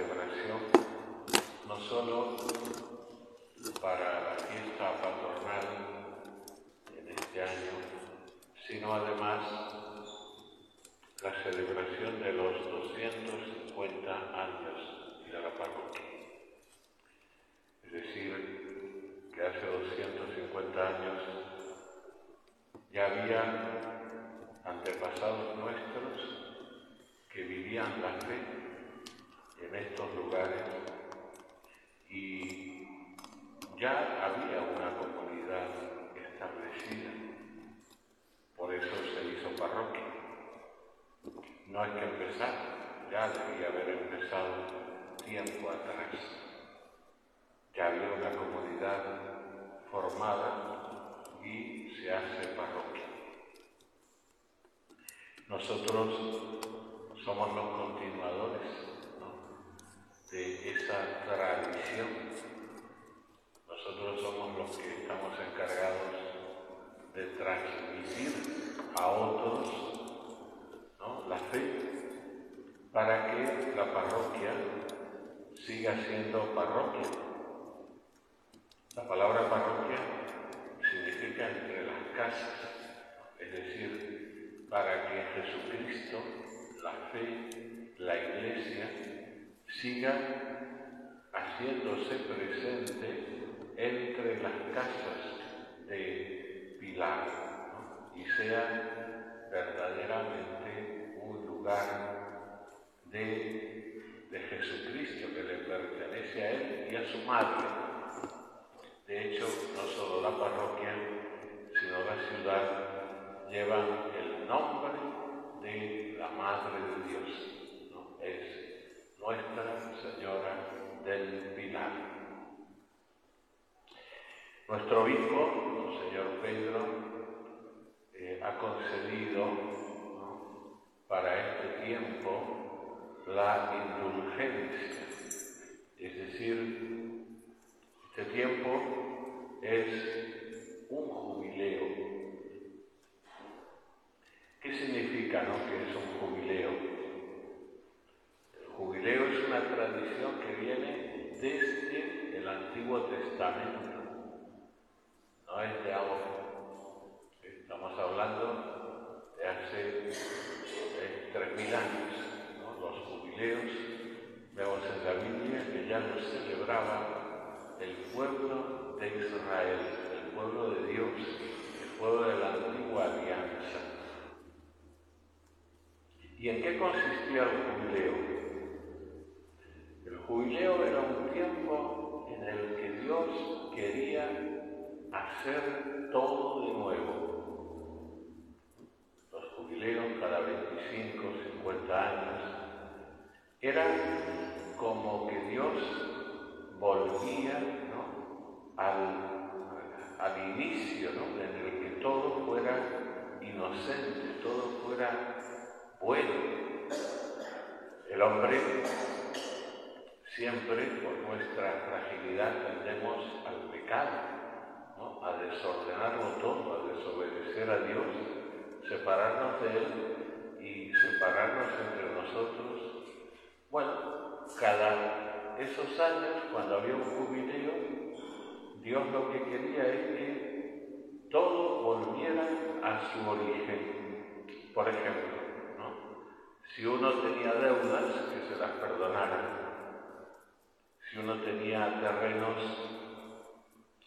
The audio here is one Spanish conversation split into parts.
celebración, no solo para la fiesta patronal en este año, sino además la celebración de los 250 años de la parroquia. Es decir, que hace 250 años ya había antepasados nuestros que vivían la fe en estos lugares. Y ya había una comunidad establecida. Por eso se hizo parroquia. No hay que empezar, ya debía haber empezado tiempo atrás. Ya había una comunidad formada y se hace parroquia. Nosotros somos los continuadores de esa tradición. Nosotros somos los que estamos encargados de transmitir a otros la fe para que la parroquia siga siendo parroquia. La palabra parroquia significa entre las casas, es decir, para que Jesucristo, la fe, la iglesia, siga haciéndose presente entre las casas de Pilar y sea verdaderamente un lugar de, de Jesucristo que le pertenece a Él y a su madre. De hecho, no solo la parroquia, sino la ciudad llevan el nombre de la Madre de Dios. ¿no? Es Nuestra Señora del Pilar. Nuestro obispo, el señor Pedro, eh, ha concedido para este tiempo la indulgencia, es decir, este tiempo es un jubileo. ¿Qué significa no, que es un jubileo? El jubileo es una tradición que viene desde el Antiguo Testamento, no es de ahora. Estamos hablando de hace tres mil años. Los jubileos, vemos en la Biblia que ya los celebraba el pueblo de Israel, el pueblo de Dios, el pueblo de la antigua alianza. ¿Y en qué consistía el jubileo? El era un tiempo en el que Dios quería hacer todo de nuevo. Los jubileos cada 25, 50 años eran como que Dios volvía al, al, inicio, ¿no? en el que todo fuera inocente, todo fuera bueno. El hombre siempre, por nuestra fragilidad, tendemos al pecado, a desordenarlo todo, a desobedecer a Dios, separarnos de Él y separarnos entre nosotros. Bueno, cada esos años, cuando había un jubileo, Dios lo que quería es que todo volviera a su origen. Por ejemplo, si uno tenía deudas, que se las perdonaran. Si uno tenía terrenos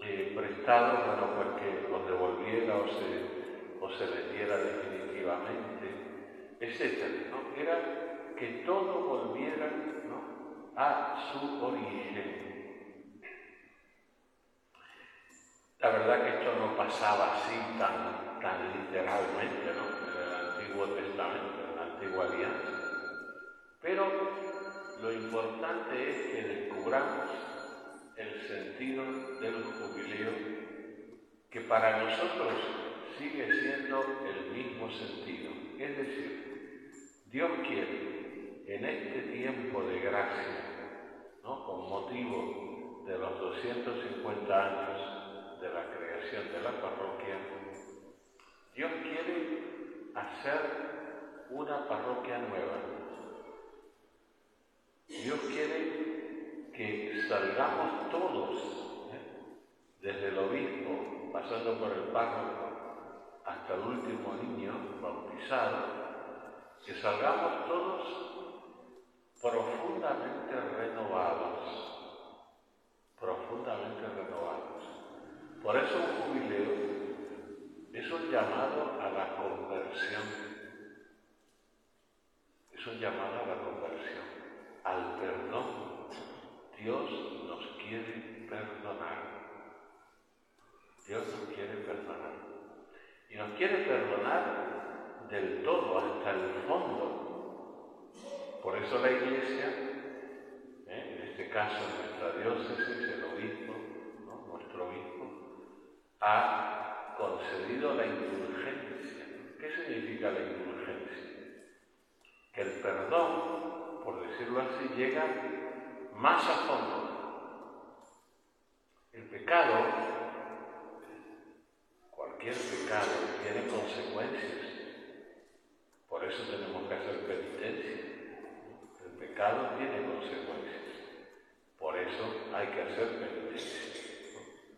eh, prestados, bueno, pues que los devolviera o se, o se vendiera definitivamente, etc. ¿no? Era que todo volviera a su origen. La verdad que esto no pasaba así tan, tan literalmente ¿no? en el Antiguo Testamento antigua alianza. Pero lo importante es que descubramos el sentido del jubileo, que para nosotros sigue siendo el mismo sentido. Es decir, Dios quiere en este tiempo de gracia, ¿no? con motivo de los 250 años de la creación de la parroquia, Dios quiere hacer una parroquia nueva. Dios quiere que salgamos todos, ¿eh? desde el obispo, pasando por el párroco, hasta el último niño bautizado, que salgamos todos profundamente renovados, profundamente renovados. Por eso un jubileo es un llamado a la conversión, es un llamado a la conversión, al perdón. Dios nos quiere perdonar. Dios nos quiere perdonar. Y nos quiere perdonar del todo, hasta el fondo. Por eso la Iglesia, ¿eh? en este caso nuestra diócesis, el obispo, nuestro obispo, ha concedido la indulgencia. ¿Qué significa la indulgencia? Que el perdón, por decirlo así, llega más a fondo. El pecado, cualquier pecado, tiene consecuencias. Por eso tenemos que hacer penitencia. El pecado tiene consecuencias. Por eso hay que hacer penitencia.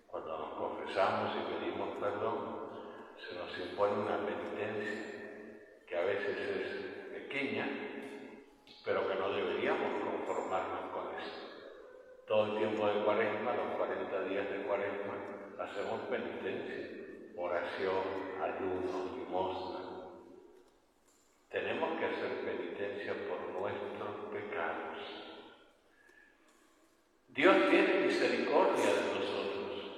Cuando nos confesamos y pedimos perdón, se nos impone una penitencia que a veces es pequeña, pero que no deberíamos conformarnos con eso. Todo el tiempo de cuaresma, los 40 días de cuaresma, hacemos penitencia, oración, ayuno, limosna, tenemos que hacer penitencia por nuestros pecados. Dios tiene misericordia de nosotros,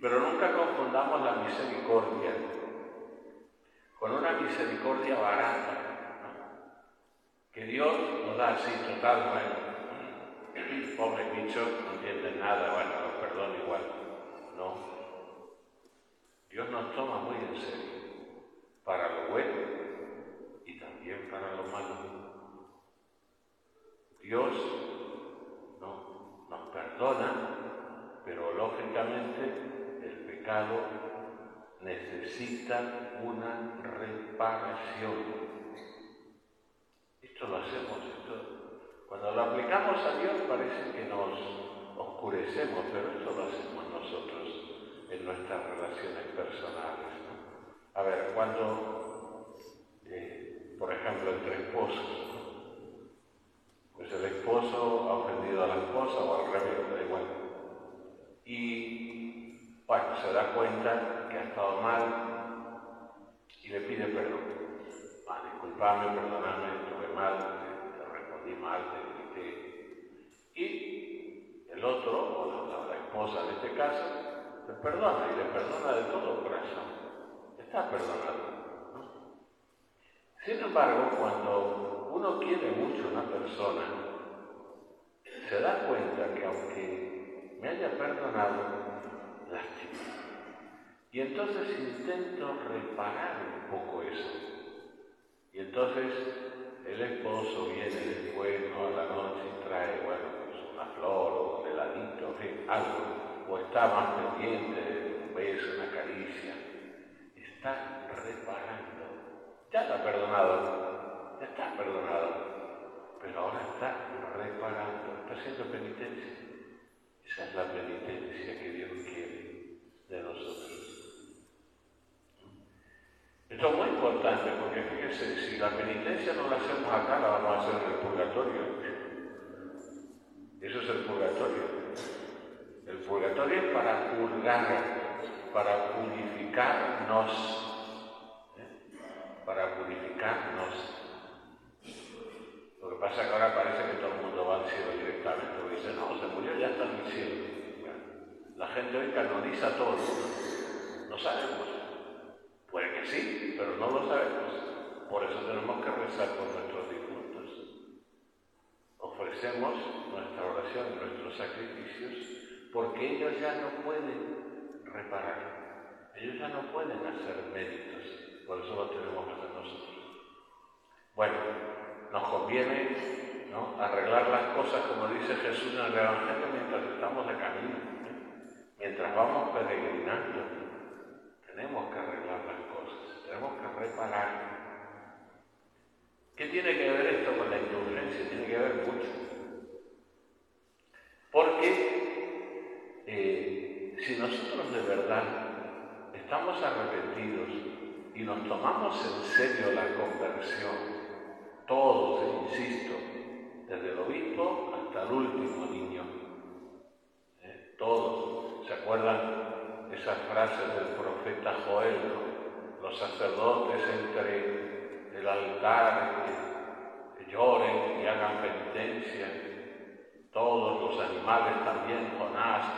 pero nunca confundamos la misericordia con una misericordia barata, que Dios nos da así total, bueno, pobre bicho, no entienden nada, bueno, los perdono igual. No, Dios nos toma muy en serio para lo bueno y también para lo malo. Dios no, nos perdona, pero lógicamente el pecado necesita una reparación. Esto lo hacemos, esto, cuando lo aplicamos a Dios parece que nos oscurecemos, pero esto lo hacemos nosotros en nuestras relaciones personales. A ver, cuando, eh, por ejemplo, entre esposos, pues el esposo ha ofendido a la esposa o al revés, da igual. Y, bueno, se da cuenta que ha estado mal y le pide perdón. Ah, disculpame, perdóname, estuve mal, te, respondí mal, te grité. Y el otro, o la, la esposa en este caso, le perdona y le perdona de todo corazón está perdonado. Sin embargo, cuando uno quiere mucho a una persona, se da cuenta que aunque me haya perdonado, lástima. Y entonces intento reparar un poco eso. Y entonces el esposo viene después, ¿no? la noche y trae, bueno, pues una flor o un heladito, algo. O está más pendiente, un beso, una caricia está reparando. Ya está perdonado, ya está perdonado, pero ahora está reparando, está haciendo penitencia. Esa es la penitencia que Dios quiere de nosotros. Esto es muy importante porque fíjense, si la penitencia no la hacemos acá, la vamos a hacer en el purgatorio. Eso es el purgatorio. Para purgar para purificarnos, ¿eh? para purificarnos. Lo que pasa es que ahora parece que todo el mundo va al cielo directamente, porque dice, no, se murió, ya está en el cielo. La gente hoy canoniza todo, no sabemos. Puede que sí, pero no lo sabemos. Por eso tenemos que rezar por nuestros difuntos. Ofrecemos nuestra oración nuestros sacrificios porque ellos ya no pueden reparar, ellos ya no pueden hacer méritos, por eso lo tenemos que nosotros. Bueno, nos conviene ¿no? arreglar las cosas como dice Jesús en el Evangelio mientras estamos de camino, ¿eh? mientras vamos peregrinando, tenemos que arreglar las cosas, tenemos que reparar. ¿Qué tiene que ver esto con la indulgencia? Tiene que ver mucho. Porque verdad estamos arrepentidos y nos tomamos en serio la conversión, todos, e insisto, desde el obispo hasta el último niño, ¿eh? todos, ¿se acuerdan esas frases del profeta Joel? Los sacerdotes entre el altar que lloren y hagan penitencia, todos los animales también, Jonás.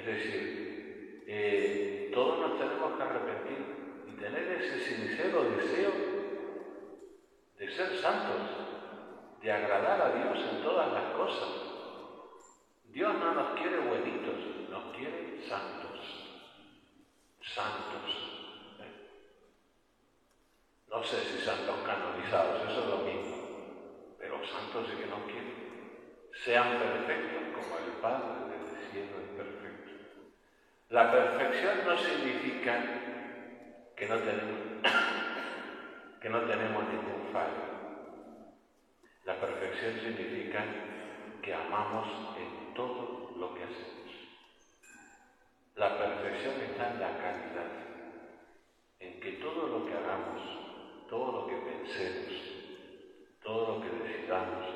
Es decir, eh, todos nos tenemos que arrepentir y tener ese sincero deseo de ser santos, de agradar a Dios en todas las cosas. Dios no nos quiere buenitos, nos quiere santos. Santos. No sé si santos canonizados, eso es lo mismo santos y que no quieren, sean perfectos como el Padre del cielo es perfecto. La perfección no significa que no tenemos, que no tenemos ningún fallo. La perfección significa que amamos en todo lo que hacemos. La perfección está en la calidad, en que todo lo que hagamos, todo lo que pensemos, todo lo que decidamos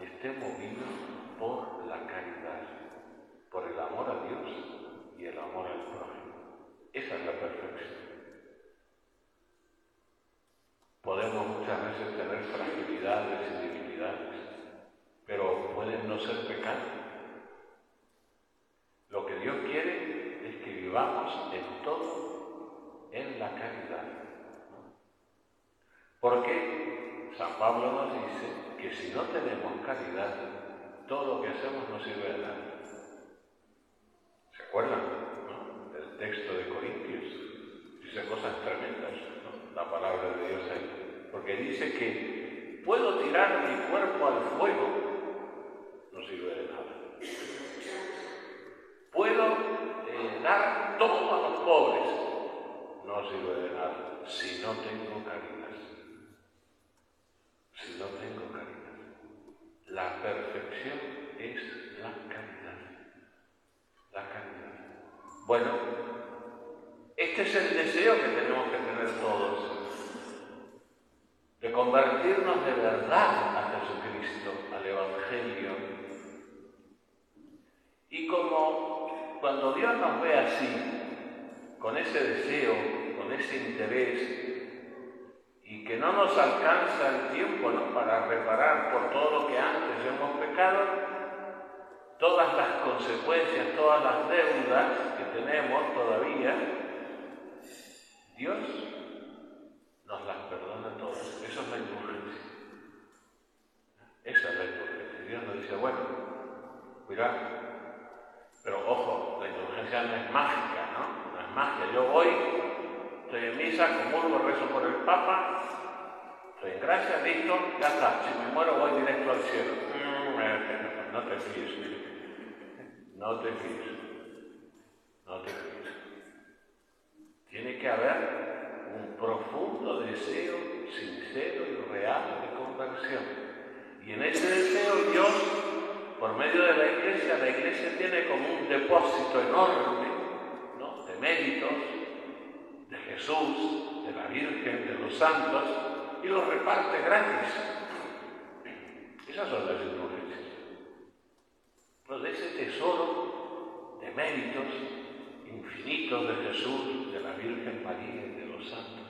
esté movido por la caridad, por el amor a Dios y el amor al prójimo. Esa es la perfección. Podemos muchas veces tener fragilidades y debilidades, pero pueden no ser pecados. Lo que Dios quiere es que vivamos en todo en la caridad. ¿Por qué? San Pablo nos dice que si no caridad, todo lo que hacemos no sirve de nada. ¿Se acuerdan del texto de Corintios? Dice cosas tremendas, la palabra de Dios ahí. Porque dice que puedo tirar mi cuerpo al fuego, no sirve de nada. Puedo eh, dar todo a los pobres, no sirve de nada, si no tengo caridad si no tengo caridad. La perfección es la caridad. La caridad. Bueno, este es el deseo que tenemos que tener todos, de convertirnos de verdad a Jesucristo, al Evangelio. Y como cuando Dios nos ve así, con ese deseo, con ese interés, y que no nos alcanza el tiempo para reparar por todo lo que antes hemos pecado, todas las consecuencias, todas las deudas tenemos todavía, Dios nos las perdona todas. Eso es la indulgencia. Esa es la indulgencia. Dios nos dice, bueno, cuidado. Pero ojo, la indulgencia no es mágica, ¿no? No es magia. Yo voy estoy en misa, comulgo, rezo por el Papa, estoy en gracia, listo, ya está. Si me muero voy directo al cielo. Mm, no te fíes, no te fíes, no te fíes. Tiene que haber un profundo deseo sincero y real de conversión. Y en ese deseo Dios, por medio de la iglesia, la iglesia tiene como un depósito enorme ¿no? de méritos, de Jesús, de la Virgen, de los santos, y los reparte gratis. Esas son las indulgencias. Pues de ese tesoro de méritos infinitos de Jesús, de la Virgen María y de los santos.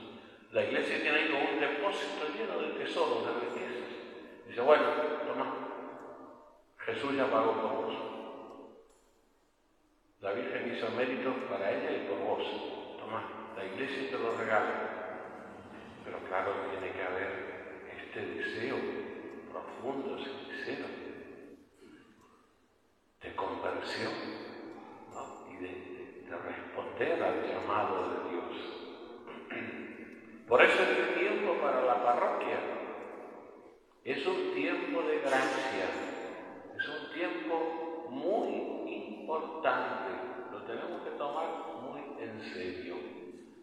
La iglesia tiene ahí como un depósito lleno de tesoros, de riquezas. Dice, bueno, toma, Jesús ya pagó por vos. La Virgen hizo méritos para ella y por vos. Toma, la iglesia te lo regala. Pero claro, tiene que haber este deseo profundo, sincero, de conversión y de, de responder al llamado de Dios. Por eso este tiempo para la parroquia es un tiempo de gracia, es un tiempo muy importante, lo tenemos que tomar muy en serio.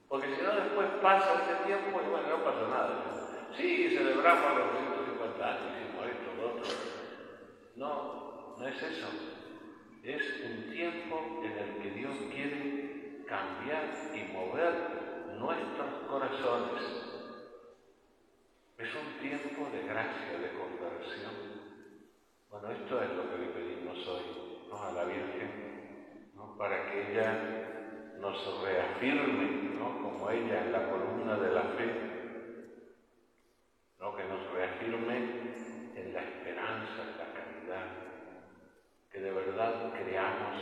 Porque si no, después pasa ese tiempo y bueno, no pasa nada. Sí, celebramos los 150 años, hicimos esto, lo otro. No, no es eso. Es un tiempo en el que Dios quiere cambiar y mover nuestros corazones. Es un tiempo de gracia, de conversión. Bueno, esto es lo que le pedimos hoy a la Virgen, para que ella nos reafirme, como ella en la columna de la fe, que nos reafirme en la esperanza, en la caridad, que de verdad creamos